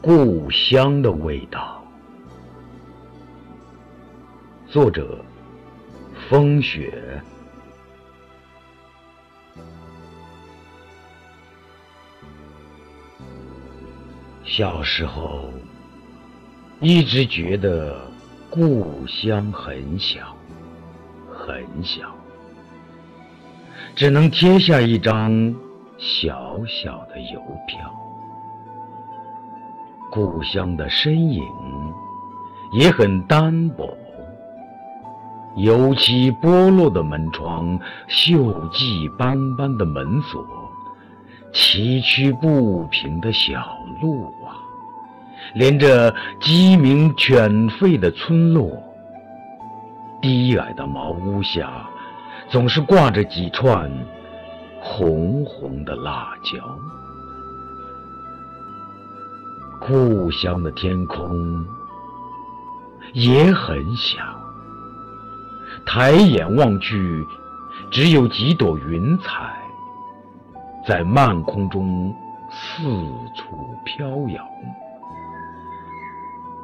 故乡的味道。作者：风雪。小时候，一直觉得故乡很小，很小，只能贴下一张小小的邮票。故乡的身影也很单薄，油漆剥落的门窗，锈迹斑斑的门锁，崎岖不平的小路啊，连着鸡鸣犬吠的村落，低矮的茅屋下，总是挂着几串红红的辣椒。故乡的天空也很小，抬眼望去，只有几朵云彩在漫空中四处飘摇。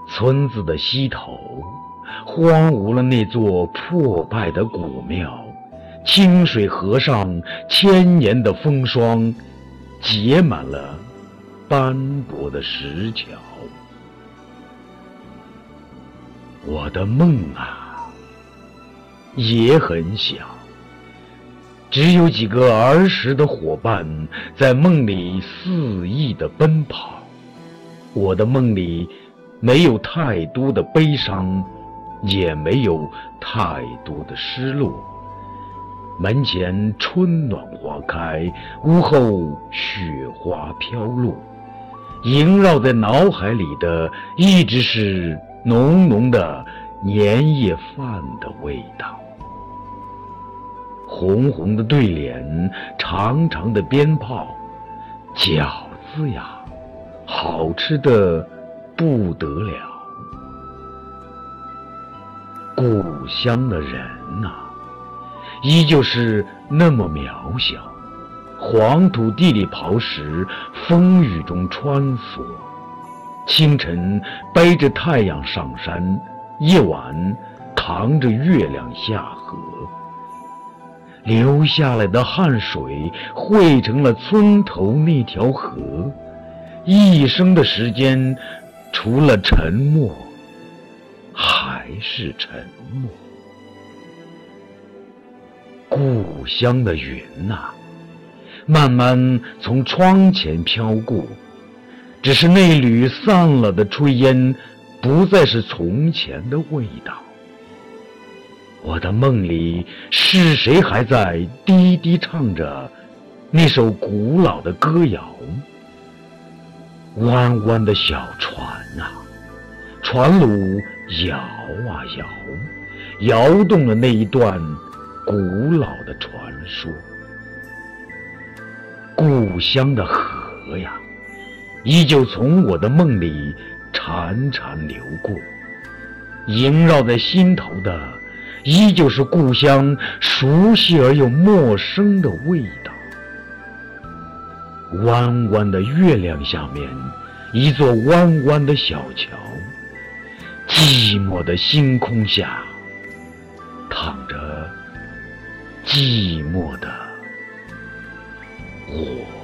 村子的西头荒芜了那座破败的古庙，清水河上千年的风霜结满了。斑驳的石桥，我的梦啊，也很小，只有几个儿时的伙伴在梦里肆意的奔跑。我的梦里没有太多的悲伤，也没有太多的失落。门前春暖花开，屋后雪花飘落。萦绕在脑海里的，一直是浓浓的年夜饭的味道。红红的对联，长长的鞭炮，饺子呀，好吃的不得了。故乡的人呐，依旧是那么渺小。黄土地里刨食，风雨中穿梭。清晨背着太阳上山，夜晚扛着月亮下河。流下来的汗水汇成了村头那条河。一生的时间，除了沉默，还是沉默。故乡的云呐。慢慢从窗前飘过，只是那缕散了的炊烟，不再是从前的味道。我的梦里，是谁还在低低唱着那首古老的歌谣？弯弯的小船啊，船橹摇啊摇，摇动了那一段古老的传说。故乡的河呀，依旧从我的梦里潺潺流过，萦绕在心头的，依旧是故乡熟悉而又陌生的味道。弯弯的月亮下面，一座弯弯的小桥，寂寞的星空下，躺着寂寞的。我。